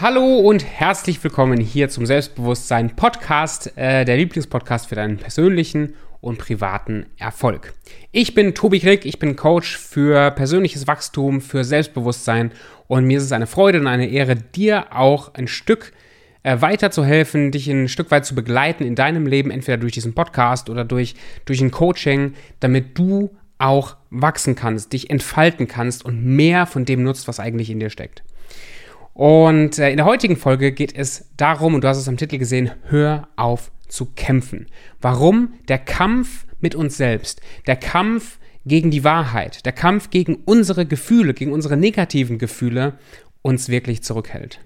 Hallo und herzlich willkommen hier zum Selbstbewusstsein Podcast, äh, der Lieblingspodcast für deinen persönlichen und privaten Erfolg. Ich bin Tobi Krieg, ich bin Coach für persönliches Wachstum, für Selbstbewusstsein und mir ist es eine Freude und eine Ehre, dir auch ein Stück äh, weiterzuhelfen, dich ein Stück weit zu begleiten in deinem Leben, entweder durch diesen Podcast oder durch, durch ein Coaching, damit du auch wachsen kannst, dich entfalten kannst und mehr von dem nutzt, was eigentlich in dir steckt. Und äh, in der heutigen Folge geht es darum, und du hast es am Titel gesehen, hör auf zu kämpfen. Warum der Kampf mit uns selbst, der Kampf gegen die Wahrheit, der Kampf gegen unsere Gefühle, gegen unsere negativen Gefühle uns wirklich zurückhält.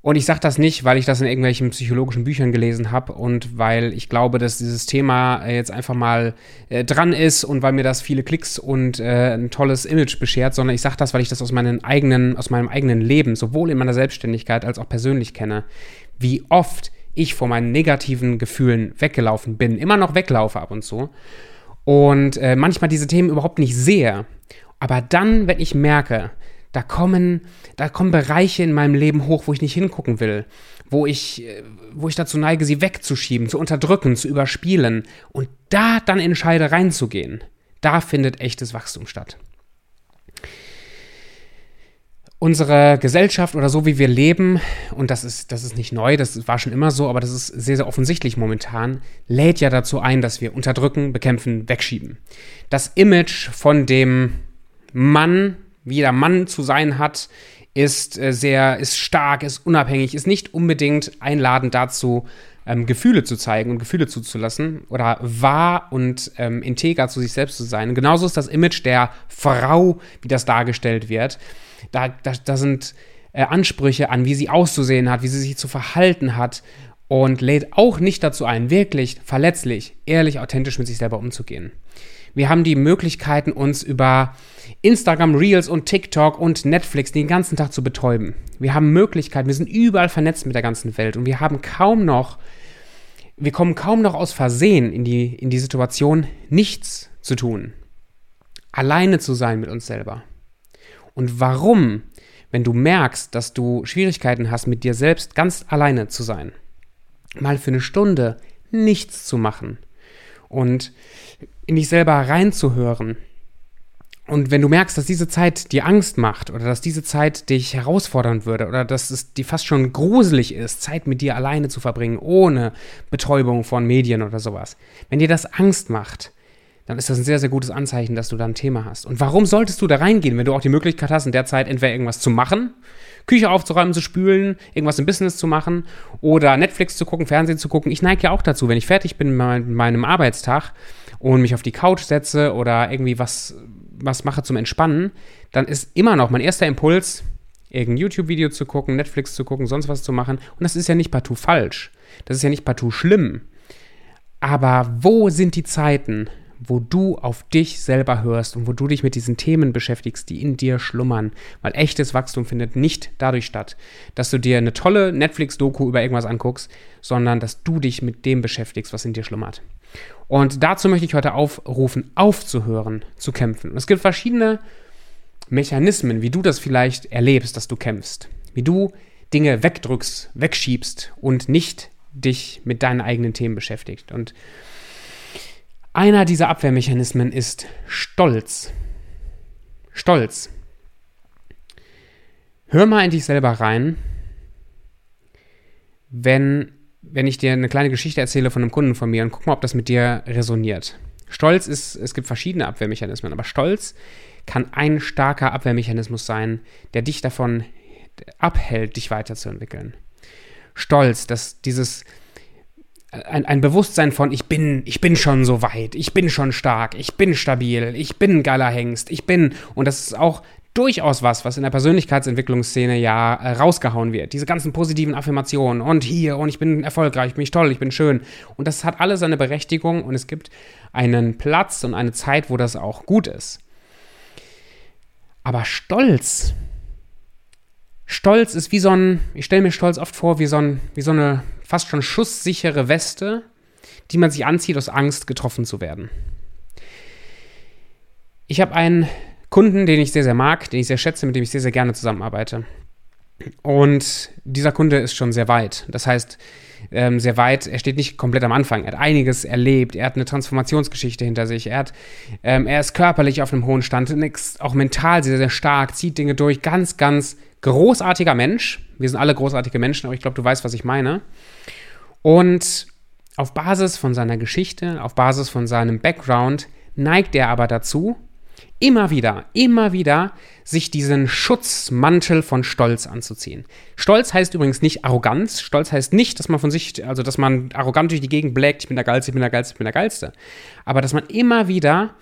Und ich sage das nicht, weil ich das in irgendwelchen psychologischen Büchern gelesen habe und weil ich glaube, dass dieses Thema äh, jetzt einfach mal äh, dran ist und weil mir das viele Klicks und äh, ein tolles Image beschert, sondern ich sage das, weil ich das aus, meinen eigenen, aus meinem eigenen Leben, sowohl in meiner Selbstständigkeit als auch persönlich kenne. Wie oft ich vor meinen negativen Gefühlen weggelaufen bin, immer noch weglaufe ab und zu und äh, manchmal diese Themen überhaupt nicht sehe. Aber dann, wenn ich merke, da kommen, da kommen Bereiche in meinem Leben hoch, wo ich nicht hingucken will, wo ich, äh, wo ich dazu neige, sie wegzuschieben, zu unterdrücken, zu überspielen und da dann entscheide reinzugehen. Da findet echtes Wachstum statt. Unsere Gesellschaft oder so wie wir leben, und das ist, das ist nicht neu, das war schon immer so, aber das ist sehr, sehr offensichtlich momentan, lädt ja dazu ein, dass wir unterdrücken, bekämpfen, wegschieben. Das Image von dem Mann, wie jeder Mann zu sein hat, ist äh, sehr, ist stark, ist unabhängig, ist nicht unbedingt einladend dazu, ähm, Gefühle zu zeigen und Gefühle zuzulassen oder wahr und ähm, integer zu sich selbst zu sein. Und genauso ist das Image der Frau, wie das dargestellt wird. Da, da, da sind äh, Ansprüche an, wie sie auszusehen hat, wie sie sich zu verhalten hat und lädt auch nicht dazu ein, wirklich verletzlich, ehrlich, authentisch mit sich selber umzugehen. Wir haben die Möglichkeiten, uns über Instagram Reels und TikTok und Netflix den ganzen Tag zu betäuben. Wir haben Möglichkeiten, wir sind überall vernetzt mit der ganzen Welt und wir haben kaum noch, wir kommen kaum noch aus Versehen in die, in die Situation, nichts zu tun. Alleine zu sein mit uns selber. Und warum, wenn du merkst, dass du Schwierigkeiten hast, mit dir selbst ganz alleine zu sein, mal für eine Stunde nichts zu machen und in dich selber reinzuhören. Und wenn du merkst, dass diese Zeit dir Angst macht oder dass diese Zeit dich herausfordern würde oder dass es dir fast schon gruselig ist, Zeit mit dir alleine zu verbringen, ohne Betäubung von Medien oder sowas, wenn dir das Angst macht, dann ist das ein sehr, sehr gutes Anzeichen, dass du da ein Thema hast. Und warum solltest du da reingehen, wenn du auch die Möglichkeit hast, in der Zeit entweder irgendwas zu machen, Küche aufzuräumen, zu spülen, irgendwas im Business zu machen oder Netflix zu gucken, Fernsehen zu gucken. Ich neige ja auch dazu, wenn ich fertig bin mit meinem Arbeitstag und mich auf die Couch setze oder irgendwie was, was mache zum Entspannen, dann ist immer noch mein erster Impuls, irgendein YouTube-Video zu gucken, Netflix zu gucken, sonst was zu machen. Und das ist ja nicht partout falsch. Das ist ja nicht partout schlimm. Aber wo sind die Zeiten, wo du auf dich selber hörst und wo du dich mit diesen Themen beschäftigst, die in dir schlummern. Weil echtes Wachstum findet nicht dadurch statt, dass du dir eine tolle Netflix-Doku über irgendwas anguckst, sondern dass du dich mit dem beschäftigst, was in dir schlummert. Und dazu möchte ich heute aufrufen, aufzuhören zu kämpfen. Und es gibt verschiedene Mechanismen, wie du das vielleicht erlebst, dass du kämpfst. Wie du Dinge wegdrückst, wegschiebst und nicht dich mit deinen eigenen Themen beschäftigt. Und einer dieser Abwehrmechanismen ist Stolz. Stolz. Hör mal in dich selber rein, wenn, wenn ich dir eine kleine Geschichte erzähle von einem Kunden von mir und guck mal, ob das mit dir resoniert. Stolz ist, es gibt verschiedene Abwehrmechanismen, aber Stolz kann ein starker Abwehrmechanismus sein, der dich davon abhält, dich weiterzuentwickeln. Stolz, dass dieses, ein, ein Bewusstsein von, ich bin, ich bin schon so weit, ich bin schon stark, ich bin stabil, ich bin geiler Hengst, ich bin, und das ist auch durchaus was, was in der Persönlichkeitsentwicklungsszene ja äh, rausgehauen wird. Diese ganzen positiven Affirmationen und hier und ich bin erfolgreich, ich bin toll, ich bin schön. Und das hat alles seine Berechtigung und es gibt einen Platz und eine Zeit, wo das auch gut ist. Aber Stolz, Stolz ist wie so ein, ich stelle mir Stolz oft vor, wie so, ein, wie so eine fast schon schusssichere Weste, die man sich anzieht aus Angst, getroffen zu werden. Ich habe einen Kunden, den ich sehr, sehr mag, den ich sehr schätze, mit dem ich sehr, sehr gerne zusammenarbeite. Und dieser Kunde ist schon sehr weit. Das heißt, ähm, sehr weit, er steht nicht komplett am Anfang. Er hat einiges erlebt, er hat eine Transformationsgeschichte hinter sich, er, hat, ähm, er ist körperlich auf einem hohen Stand, auch mental sehr, sehr stark, zieht Dinge durch. Ganz, ganz großartiger Mensch. Wir sind alle großartige Menschen, aber ich glaube, du weißt, was ich meine. Und auf Basis von seiner Geschichte, auf Basis von seinem Background, neigt er aber dazu, immer wieder, immer wieder sich diesen Schutzmantel von Stolz anzuziehen. Stolz heißt übrigens nicht Arroganz. Stolz heißt nicht, dass man von sich, also dass man arrogant durch die Gegend blägt, ich bin der Geilste, ich bin der Geilste, ich bin der Geilste. Aber dass man immer wieder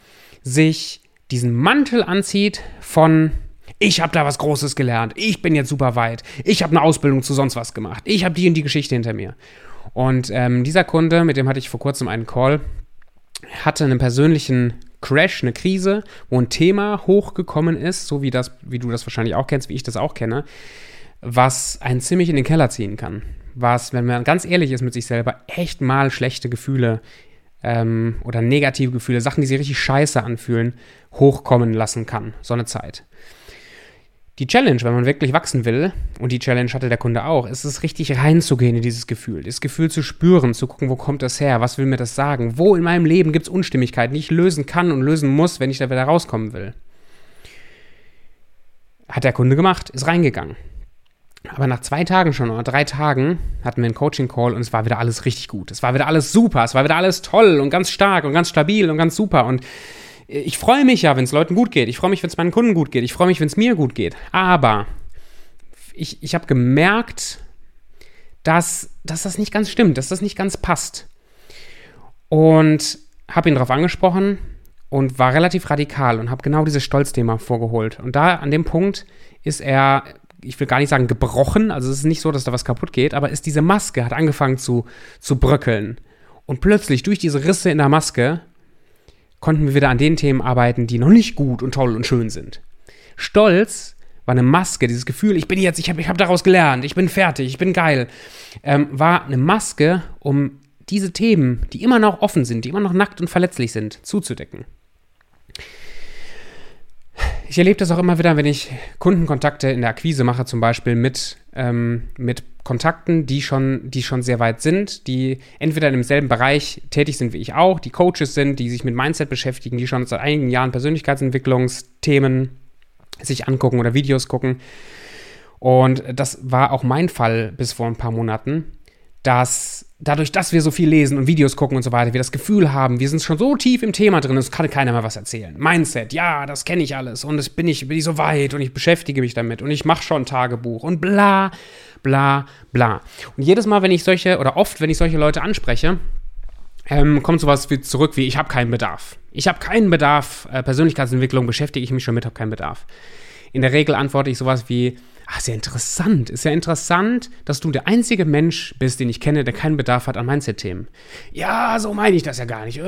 sich diesen Mantel anzieht von ich habe da was Großes gelernt, ich bin jetzt super weit, ich habe eine Ausbildung zu sonst was gemacht, ich habe die und die Geschichte hinter mir. Und ähm, dieser Kunde, mit dem hatte ich vor kurzem einen Call, hatte einen persönlichen Crash, eine Krise, wo ein Thema hochgekommen ist, so wie, das, wie du das wahrscheinlich auch kennst, wie ich das auch kenne, was einen ziemlich in den Keller ziehen kann. Was, wenn man ganz ehrlich ist mit sich selber, echt mal schlechte Gefühle ähm, oder negative Gefühle, Sachen, die sich richtig scheiße anfühlen, hochkommen lassen kann. So eine Zeit. Die Challenge, wenn man wirklich wachsen will, und die Challenge hatte der Kunde auch, ist es richtig reinzugehen in dieses Gefühl, das Gefühl zu spüren, zu gucken, wo kommt das her, was will mir das sagen, wo in meinem Leben gibt es Unstimmigkeiten, die ich lösen kann und lösen muss, wenn ich da wieder rauskommen will. Hat der Kunde gemacht, ist reingegangen. Aber nach zwei Tagen schon oder drei Tagen hatten wir einen Coaching-Call und es war wieder alles richtig gut. Es war wieder alles super, es war wieder alles toll und ganz stark und ganz stabil und ganz super und ich freue mich ja, wenn es Leuten gut geht. Ich freue mich, wenn es meinen Kunden gut geht. Ich freue mich, wenn es mir gut geht. Aber ich, ich habe gemerkt, dass, dass das nicht ganz stimmt, dass das nicht ganz passt. Und habe ihn darauf angesprochen und war relativ radikal und habe genau dieses Stolzthema vorgeholt. Und da an dem Punkt ist er, ich will gar nicht sagen gebrochen, also es ist nicht so, dass da was kaputt geht, aber ist diese Maske, hat angefangen zu, zu bröckeln. Und plötzlich durch diese Risse in der Maske konnten wir wieder an den Themen arbeiten, die noch nicht gut und toll und schön sind. Stolz war eine Maske, dieses Gefühl, ich bin jetzt, ich habe ich hab daraus gelernt, ich bin fertig, ich bin geil, ähm, war eine Maske, um diese Themen, die immer noch offen sind, die immer noch nackt und verletzlich sind, zuzudecken. Ich erlebe das auch immer wieder, wenn ich Kundenkontakte in der Akquise mache, zum Beispiel mit, ähm, mit Kontakten, die schon, die schon sehr weit sind, die entweder in demselben Bereich tätig sind wie ich auch, die Coaches sind, die sich mit Mindset beschäftigen, die schon seit einigen Jahren Persönlichkeitsentwicklungsthemen sich angucken oder Videos gucken. Und das war auch mein Fall bis vor ein paar Monaten, dass dadurch, dass wir so viel lesen und Videos gucken und so weiter, wir das Gefühl haben, wir sind schon so tief im Thema drin, es kann keiner mehr was erzählen. Mindset, ja, das kenne ich alles und das bin ich, bin ich so weit und ich beschäftige mich damit und ich mache schon Tagebuch und bla, bla, bla. Und jedes Mal, wenn ich solche, oder oft, wenn ich solche Leute anspreche, ähm, kommt sowas wie zurück wie, ich habe keinen Bedarf. Ich habe keinen Bedarf, äh, Persönlichkeitsentwicklung beschäftige ich mich schon mit, habe keinen Bedarf. In der Regel antworte ich sowas wie, Ah, ist ja interessant. Ist ja interessant, dass du der einzige Mensch bist, den ich kenne, der keinen Bedarf hat an Mindset-Themen. Ja, so meine ich das ja gar nicht.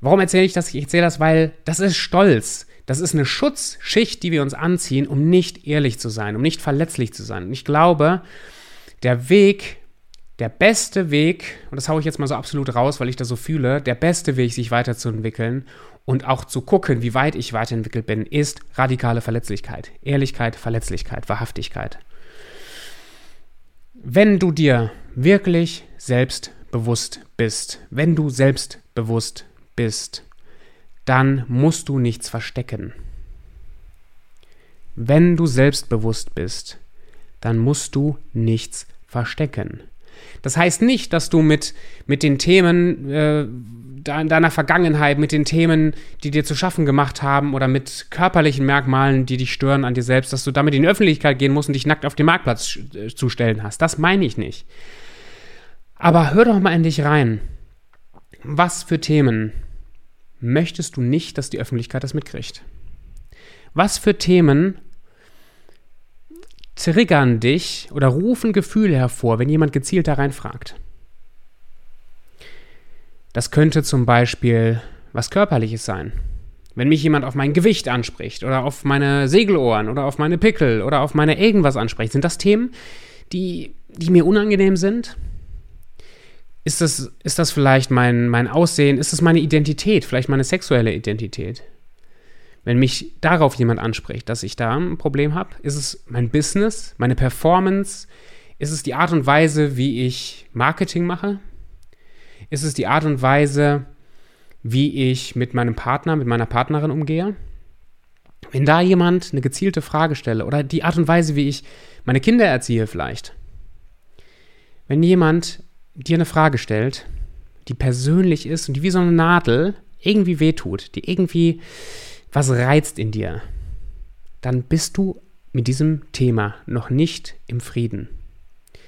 Warum erzähle ich das? Ich erzähle das, weil das ist Stolz. Das ist eine Schutzschicht, die wir uns anziehen, um nicht ehrlich zu sein, um nicht verletzlich zu sein. Und ich glaube, der Weg, der beste Weg, und das haue ich jetzt mal so absolut raus, weil ich das so fühle, der beste Weg, sich weiterzuentwickeln und auch zu gucken, wie weit ich weiterentwickelt bin, ist radikale Verletzlichkeit. Ehrlichkeit, Verletzlichkeit, Wahrhaftigkeit. Wenn du dir wirklich selbstbewusst bist, wenn du selbstbewusst bist, dann musst du nichts verstecken. Wenn du selbstbewusst bist, dann musst du nichts verstecken. Das heißt nicht, dass du mit, mit den Themen äh, deiner Vergangenheit, mit den Themen, die dir zu schaffen gemacht haben oder mit körperlichen Merkmalen, die dich stören an dir selbst, dass du damit in die Öffentlichkeit gehen musst und dich nackt auf den Marktplatz äh, zu stellen hast. Das meine ich nicht. Aber hör doch mal in dich rein. Was für Themen möchtest du nicht, dass die Öffentlichkeit das mitkriegt? Was für Themen triggern dich oder rufen Gefühle hervor, wenn jemand gezielt da reinfragt? Das könnte zum Beispiel was Körperliches sein. Wenn mich jemand auf mein Gewicht anspricht oder auf meine Segelohren oder auf meine Pickel oder auf meine irgendwas anspricht, sind das Themen, die, die mir unangenehm sind? Ist das, ist das vielleicht mein, mein Aussehen? Ist das meine Identität? Vielleicht meine sexuelle Identität? Wenn mich darauf jemand anspricht, dass ich da ein Problem habe, ist es mein Business, meine Performance, ist es die Art und Weise, wie ich Marketing mache, ist es die Art und Weise, wie ich mit meinem Partner, mit meiner Partnerin umgehe. Wenn da jemand eine gezielte Frage stelle oder die Art und Weise, wie ich meine Kinder erziehe vielleicht. Wenn jemand dir eine Frage stellt, die persönlich ist und die wie so eine Nadel irgendwie wehtut, die irgendwie was reizt in dir, dann bist du mit diesem Thema noch nicht im Frieden.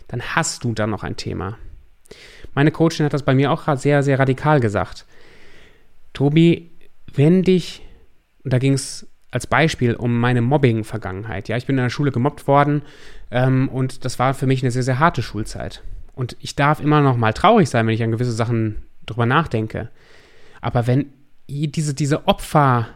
Dann hast du da noch ein Thema. Meine Coachin hat das bei mir auch sehr, sehr radikal gesagt. Tobi, wenn dich, und da ging es als Beispiel um meine Mobbing-Vergangenheit. Ja, ich bin in der Schule gemobbt worden ähm, und das war für mich eine sehr, sehr harte Schulzeit. Und ich darf immer noch mal traurig sein, wenn ich an gewisse Sachen drüber nachdenke. Aber wenn diese, diese Opfer,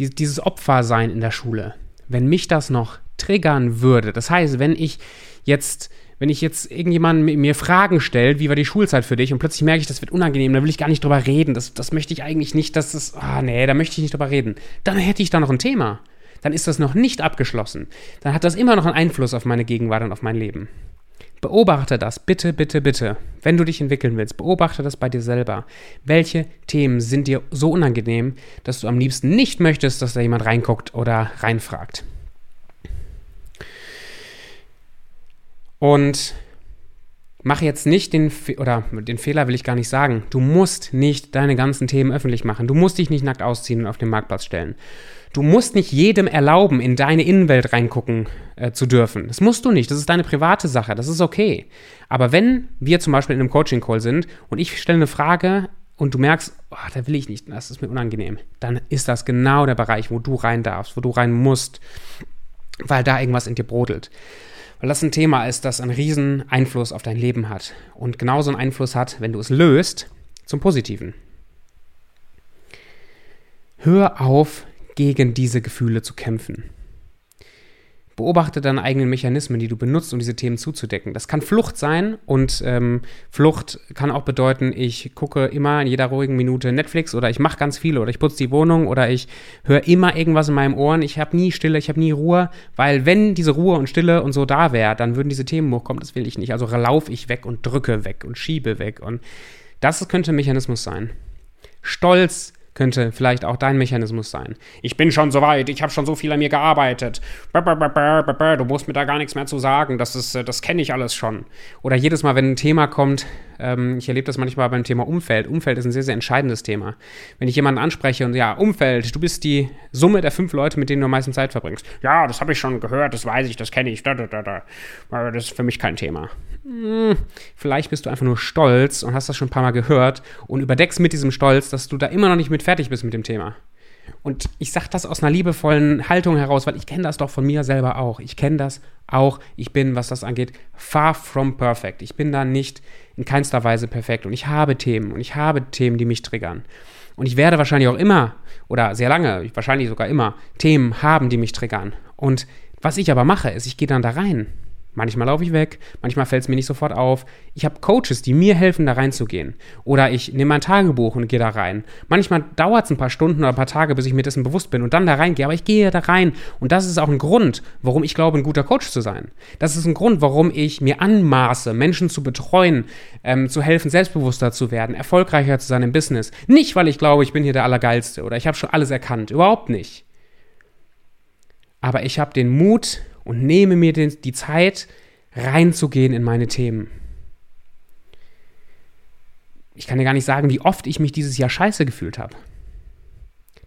die, dieses Opfersein in der Schule, wenn mich das noch triggern würde, das heißt, wenn ich jetzt wenn ich jetzt irgendjemand mir Fragen stellt, wie war die Schulzeit für dich und plötzlich merke ich, das wird unangenehm, da will ich gar nicht drüber reden, das, das möchte ich eigentlich nicht, das, ah nee, da möchte ich nicht drüber reden, dann hätte ich da noch ein Thema. Dann ist das noch nicht abgeschlossen. Dann hat das immer noch einen Einfluss auf meine Gegenwart und auf mein Leben. Beobachte das, bitte, bitte, bitte. Wenn du dich entwickeln willst, beobachte das bei dir selber. Welche Themen sind dir so unangenehm, dass du am liebsten nicht möchtest, dass da jemand reinguckt oder reinfragt? Und mach jetzt nicht den, Fe oder den Fehler will ich gar nicht sagen. Du musst nicht deine ganzen Themen öffentlich machen. Du musst dich nicht nackt ausziehen und auf den Marktplatz stellen. Du musst nicht jedem erlauben, in deine Innenwelt reingucken äh, zu dürfen. Das musst du nicht. Das ist deine private Sache. Das ist okay. Aber wenn wir zum Beispiel in einem Coaching-Call sind und ich stelle eine Frage und du merkst, oh, da will ich nicht, das ist mir unangenehm, dann ist das genau der Bereich, wo du rein darfst, wo du rein musst, weil da irgendwas in dir brodelt weil das ein Thema ist, das einen riesen Einfluss auf dein Leben hat und genauso einen Einfluss hat, wenn du es löst, zum Positiven. Hör auf, gegen diese Gefühle zu kämpfen. Beobachte deine eigenen Mechanismen, die du benutzt, um diese Themen zuzudecken. Das kann Flucht sein und ähm, Flucht kann auch bedeuten, ich gucke immer in jeder ruhigen Minute Netflix oder ich mache ganz viel oder ich putze die Wohnung oder ich höre immer irgendwas in meinen Ohren. Ich habe nie Stille, ich habe nie Ruhe, weil wenn diese Ruhe und Stille und so da wäre, dann würden diese Themen hochkommen. Das will ich nicht. Also laufe ich weg und drücke weg und schiebe weg und das könnte ein Mechanismus sein. Stolz könnte vielleicht auch dein Mechanismus sein. Ich bin schon so weit, ich habe schon so viel an mir gearbeitet. Du musst mir da gar nichts mehr zu sagen, das, ist, äh, das kenne ich alles schon. Oder jedes Mal, wenn ein Thema kommt, ähm, ich erlebe das manchmal beim Thema Umfeld. Umfeld ist ein sehr, sehr entscheidendes Thema. Wenn ich jemanden anspreche und ja, Umfeld, du bist die Summe der fünf Leute, mit denen du am meisten Zeit verbringst. Ja, das habe ich schon gehört, das weiß ich, das kenne ich. Da, da, da, da. Das ist für mich kein Thema. Hm, vielleicht bist du einfach nur stolz und hast das schon ein paar Mal gehört und überdeckst mit diesem Stolz, dass du da immer noch nicht mit fertig bist mit dem Thema. Und ich sage das aus einer liebevollen Haltung heraus, weil ich kenne das doch von mir selber auch. Ich kenne das auch. Ich bin, was das angeht, far from perfect. Ich bin da nicht in keinster Weise perfekt. Und ich habe Themen und ich habe Themen, die mich triggern. Und ich werde wahrscheinlich auch immer oder sehr lange, wahrscheinlich sogar immer, Themen haben, die mich triggern. Und was ich aber mache, ist, ich gehe dann da rein Manchmal laufe ich weg, manchmal fällt es mir nicht sofort auf. Ich habe Coaches, die mir helfen, da reinzugehen. Oder ich nehme mein Tagebuch und gehe da rein. Manchmal dauert es ein paar Stunden oder ein paar Tage, bis ich mir dessen bewusst bin und dann da reingehe. Aber ich gehe da rein. Und das ist auch ein Grund, warum ich glaube, ein guter Coach zu sein. Das ist ein Grund, warum ich mir anmaße, Menschen zu betreuen, ähm, zu helfen, selbstbewusster zu werden, erfolgreicher zu sein im Business. Nicht, weil ich glaube, ich bin hier der Allergeilste oder ich habe schon alles erkannt. Überhaupt nicht. Aber ich habe den Mut, und nehme mir den, die Zeit, reinzugehen in meine Themen. Ich kann dir gar nicht sagen, wie oft ich mich dieses Jahr scheiße gefühlt habe.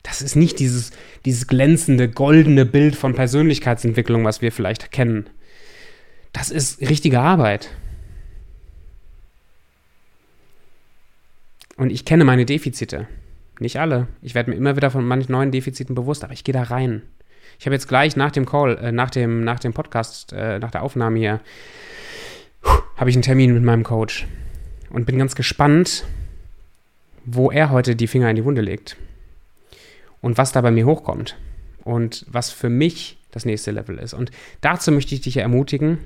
Das ist nicht dieses, dieses glänzende, goldene Bild von Persönlichkeitsentwicklung, was wir vielleicht kennen. Das ist richtige Arbeit. Und ich kenne meine Defizite. Nicht alle. Ich werde mir immer wieder von manchen neuen Defiziten bewusst, aber ich gehe da rein. Ich habe jetzt gleich nach dem Call, äh, nach, dem, nach dem Podcast, äh, nach der Aufnahme hier, habe ich einen Termin mit meinem Coach und bin ganz gespannt, wo er heute die Finger in die Wunde legt und was da bei mir hochkommt und was für mich das nächste Level ist. Und dazu möchte ich dich ermutigen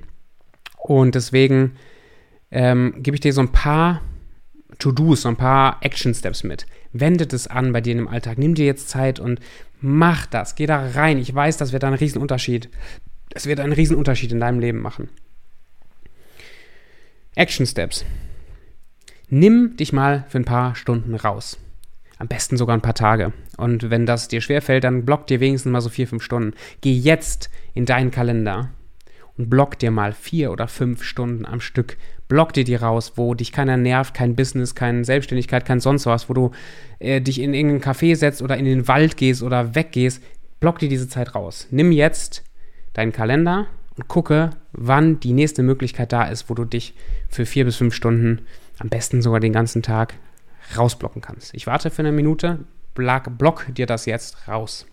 und deswegen ähm, gebe ich dir so ein paar To-Dos, so ein paar Action-Steps mit. Wendet es an bei dir im Alltag. Nimm dir jetzt Zeit und mach das. Geh da rein. Ich weiß, das wird einen Riesenunterschied. Es wird einen Riesenunterschied in deinem Leben machen. Action-Steps. Nimm dich mal für ein paar Stunden raus. Am besten sogar ein paar Tage. Und wenn das dir schwerfällt, dann block dir wenigstens mal so vier, fünf Stunden. Geh jetzt in deinen Kalender und block dir mal vier oder fünf Stunden am Stück. Block dir die raus, wo dich keiner nervt, kein Business, keine Selbstständigkeit, kein sonst was, wo du äh, dich in irgendeinen Café setzt oder in den Wald gehst oder weggehst. Block dir diese Zeit raus. Nimm jetzt deinen Kalender und gucke, wann die nächste Möglichkeit da ist, wo du dich für vier bis fünf Stunden, am besten sogar den ganzen Tag, rausblocken kannst. Ich warte für eine Minute, block, block dir das jetzt raus.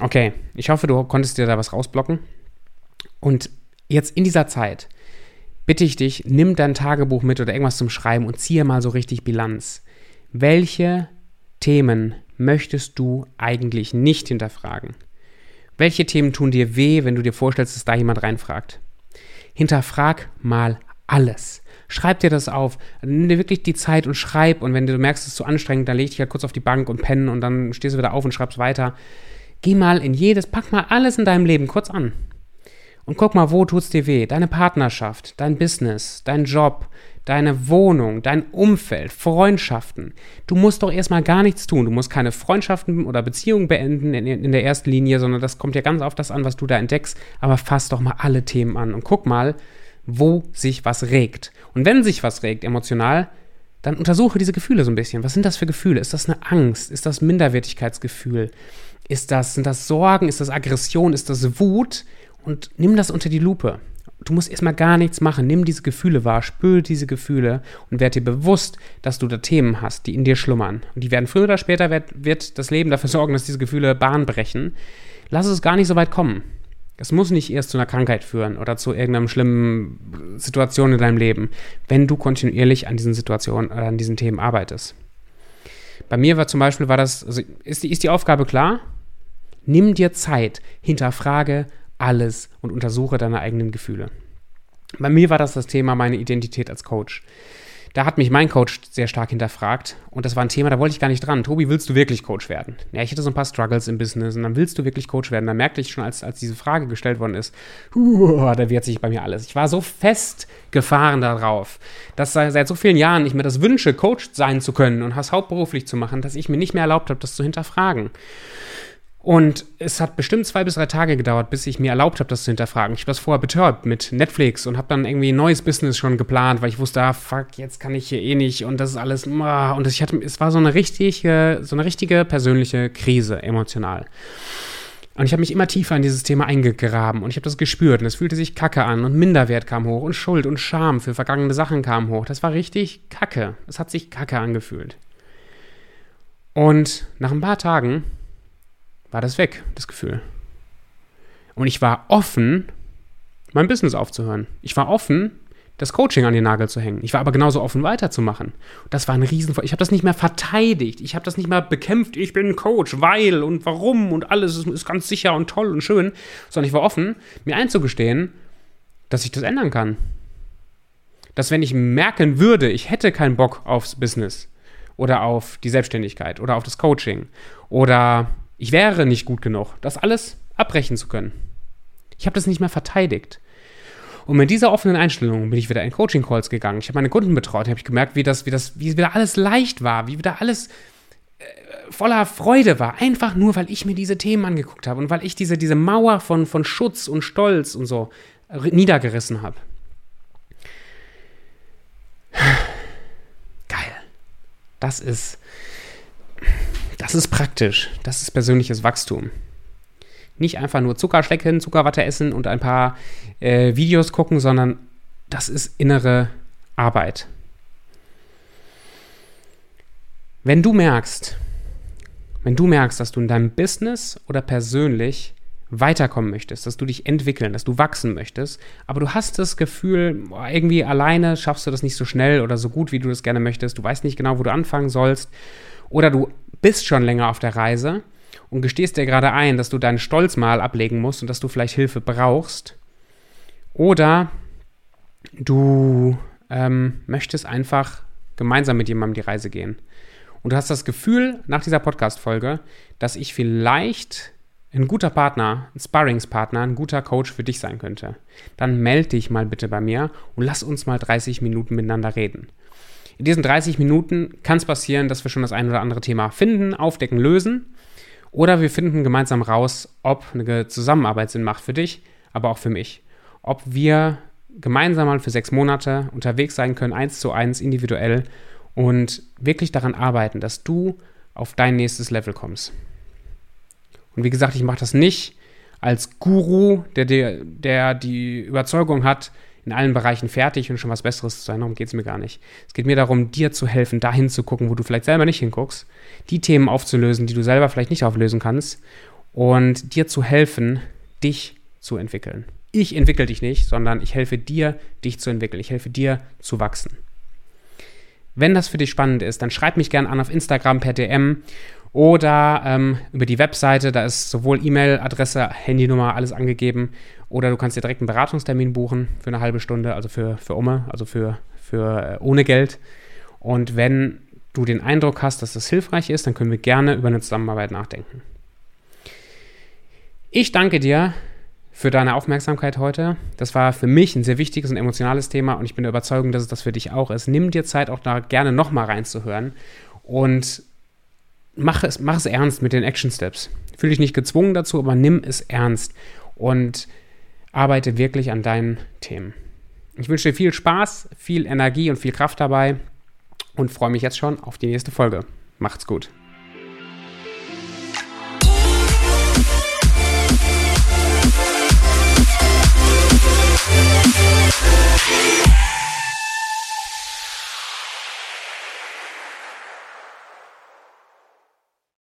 Okay, ich hoffe, du konntest dir da was rausblocken. Und jetzt in dieser Zeit bitte ich dich, nimm dein Tagebuch mit oder irgendwas zum Schreiben und ziehe mal so richtig Bilanz. Welche Themen möchtest du eigentlich nicht hinterfragen? Welche Themen tun dir weh, wenn du dir vorstellst, dass da jemand reinfragt? Hinterfrag mal alles. Schreib dir das auf. Nimm dir wirklich die Zeit und schreib. Und wenn du merkst, es ist zu anstrengend, dann leg dich halt kurz auf die Bank und pennen und dann stehst du wieder auf und schreibst weiter. Geh mal in jedes, pack mal alles in deinem Leben kurz an. Und guck mal, wo tut's dir weh? Deine Partnerschaft, dein Business, dein Job, deine Wohnung, dein Umfeld, Freundschaften. Du musst doch erstmal gar nichts tun. Du musst keine Freundschaften oder Beziehungen beenden in, in, der ersten Linie, sondern das kommt ja ganz auf das an, was du da entdeckst. Aber fass doch mal alle Themen an und guck mal, wo sich was regt. Und wenn sich was regt emotional, dann untersuche diese Gefühle so ein bisschen. Was sind das für Gefühle? Ist das eine Angst? Ist das Minderwertigkeitsgefühl? Ist das, sind das Sorgen? Ist das Aggression? Ist das Wut? Und nimm das unter die Lupe. Du musst erstmal gar nichts machen. Nimm diese Gefühle wahr, spür diese Gefühle und werd dir bewusst, dass du da Themen hast, die in dir schlummern. Und die werden früher oder später wird, wird das Leben dafür sorgen, dass diese Gefühle Bahn brechen. Lass es gar nicht so weit kommen. Es muss nicht erst zu einer Krankheit führen oder zu irgendeiner schlimmen Situation in deinem Leben, wenn du kontinuierlich an diesen Situationen oder an diesen Themen arbeitest. Bei mir war zum Beispiel, war das, also ist, die, ist die Aufgabe klar? Nimm dir Zeit, hinterfrage alles und untersuche deine eigenen Gefühle. Bei mir war das das Thema meine Identität als Coach. Da hat mich mein Coach sehr stark hinterfragt und das war ein Thema, da wollte ich gar nicht dran. Tobi, willst du wirklich Coach werden? Ja, ich hatte so ein paar Struggles im Business und dann willst du wirklich Coach werden. Da merkte ich schon, als, als diese Frage gestellt worden ist, uh, da wehrt sich bei mir alles. Ich war so festgefahren darauf, dass seit so vielen Jahren ich mir das wünsche, Coach sein zu können und das hauptberuflich zu machen, dass ich mir nicht mehr erlaubt habe, das zu hinterfragen. Und es hat bestimmt zwei bis drei Tage gedauert, bis ich mir erlaubt habe, das zu hinterfragen. Ich das vorher betört mit Netflix und habe dann irgendwie ein neues Business schon geplant, weil ich wusste, ah, fuck, jetzt kann ich hier eh nicht und das ist alles. Und ich hatte, es war so eine richtige, so eine richtige persönliche Krise, emotional. Und ich habe mich immer tiefer in dieses Thema eingegraben und ich habe das gespürt und es fühlte sich kacke an und Minderwert kam hoch und Schuld und Scham für vergangene Sachen kam hoch. Das war richtig kacke. Es hat sich kacke angefühlt. Und nach ein paar Tagen war das weg, das Gefühl. Und ich war offen, mein Business aufzuhören. Ich war offen, das Coaching an den Nagel zu hängen. Ich war aber genauso offen, weiterzumachen. Das war ein Riesen. Ich habe das nicht mehr verteidigt. Ich habe das nicht mehr bekämpft. Ich bin Coach, weil und warum und alles ist, ist ganz sicher und toll und schön. Sondern ich war offen, mir einzugestehen, dass ich das ändern kann. Dass wenn ich merken würde, ich hätte keinen Bock aufs Business oder auf die Selbstständigkeit oder auf das Coaching oder ich wäre nicht gut genug, das alles abbrechen zu können. Ich habe das nicht mehr verteidigt. Und mit dieser offenen Einstellung bin ich wieder in Coaching-Calls gegangen. Ich habe meine Kunden betreut, habe ich gemerkt, wie das, wie das, wie wieder alles leicht war, wie wieder alles äh, voller Freude war. Einfach nur, weil ich mir diese Themen angeguckt habe und weil ich diese, diese Mauer von, von Schutz und Stolz und so niedergerissen habe. Geil. Das ist das ist praktisch. Das ist persönliches Wachstum. Nicht einfach nur Zucker schlecken, Zuckerwatte essen und ein paar äh, Videos gucken, sondern das ist innere Arbeit. Wenn du merkst, wenn du merkst, dass du in deinem Business oder persönlich weiterkommen möchtest, dass du dich entwickeln, dass du wachsen möchtest, aber du hast das Gefühl, irgendwie alleine schaffst du das nicht so schnell oder so gut, wie du das gerne möchtest, du weißt nicht genau, wo du anfangen sollst, oder du bist schon länger auf der Reise und gestehst dir gerade ein, dass du deinen Stolz mal ablegen musst und dass du vielleicht Hilfe brauchst. Oder du ähm, möchtest einfach gemeinsam mit jemandem die Reise gehen. Und du hast das Gefühl nach dieser Podcast-Folge, dass ich vielleicht ein guter Partner, ein Sparringspartner, ein guter Coach für dich sein könnte. Dann melde dich mal bitte bei mir und lass uns mal 30 Minuten miteinander reden. In diesen 30 Minuten kann es passieren, dass wir schon das ein oder andere Thema finden, aufdecken, lösen. Oder wir finden gemeinsam raus, ob eine Zusammenarbeit Sinn macht für dich, aber auch für mich. Ob wir gemeinsam mal für sechs Monate unterwegs sein können, eins zu eins, individuell und wirklich daran arbeiten, dass du auf dein nächstes Level kommst. Und wie gesagt, ich mache das nicht als Guru, der, der, der die Überzeugung hat, in allen Bereichen fertig und schon was Besseres zu sein. Darum geht es mir gar nicht. Es geht mir darum, dir zu helfen, dahin zu gucken, wo du vielleicht selber nicht hinguckst, die Themen aufzulösen, die du selber vielleicht nicht auflösen kannst und dir zu helfen, dich zu entwickeln. Ich entwickle dich nicht, sondern ich helfe dir, dich zu entwickeln. Ich helfe dir zu wachsen. Wenn das für dich spannend ist, dann schreib mich gerne an auf Instagram per DM oder ähm, über die Webseite, da ist sowohl E-Mail-Adresse, Handynummer, alles angegeben. Oder du kannst dir direkt einen Beratungstermin buchen für eine halbe Stunde, also für, für Umme, also für, für äh, ohne Geld. Und wenn du den Eindruck hast, dass das hilfreich ist, dann können wir gerne über eine Zusammenarbeit nachdenken. Ich danke dir für deine Aufmerksamkeit heute. Das war für mich ein sehr wichtiges und emotionales Thema und ich bin der Überzeugung, dass es das für dich auch ist. Nimm dir Zeit, auch da gerne nochmal reinzuhören und mach es, mach es ernst mit den Action Steps. Fühl dich nicht gezwungen dazu, aber nimm es ernst und arbeite wirklich an deinen Themen. Ich wünsche dir viel Spaß, viel Energie und viel Kraft dabei und freue mich jetzt schon auf die nächste Folge. Macht's gut.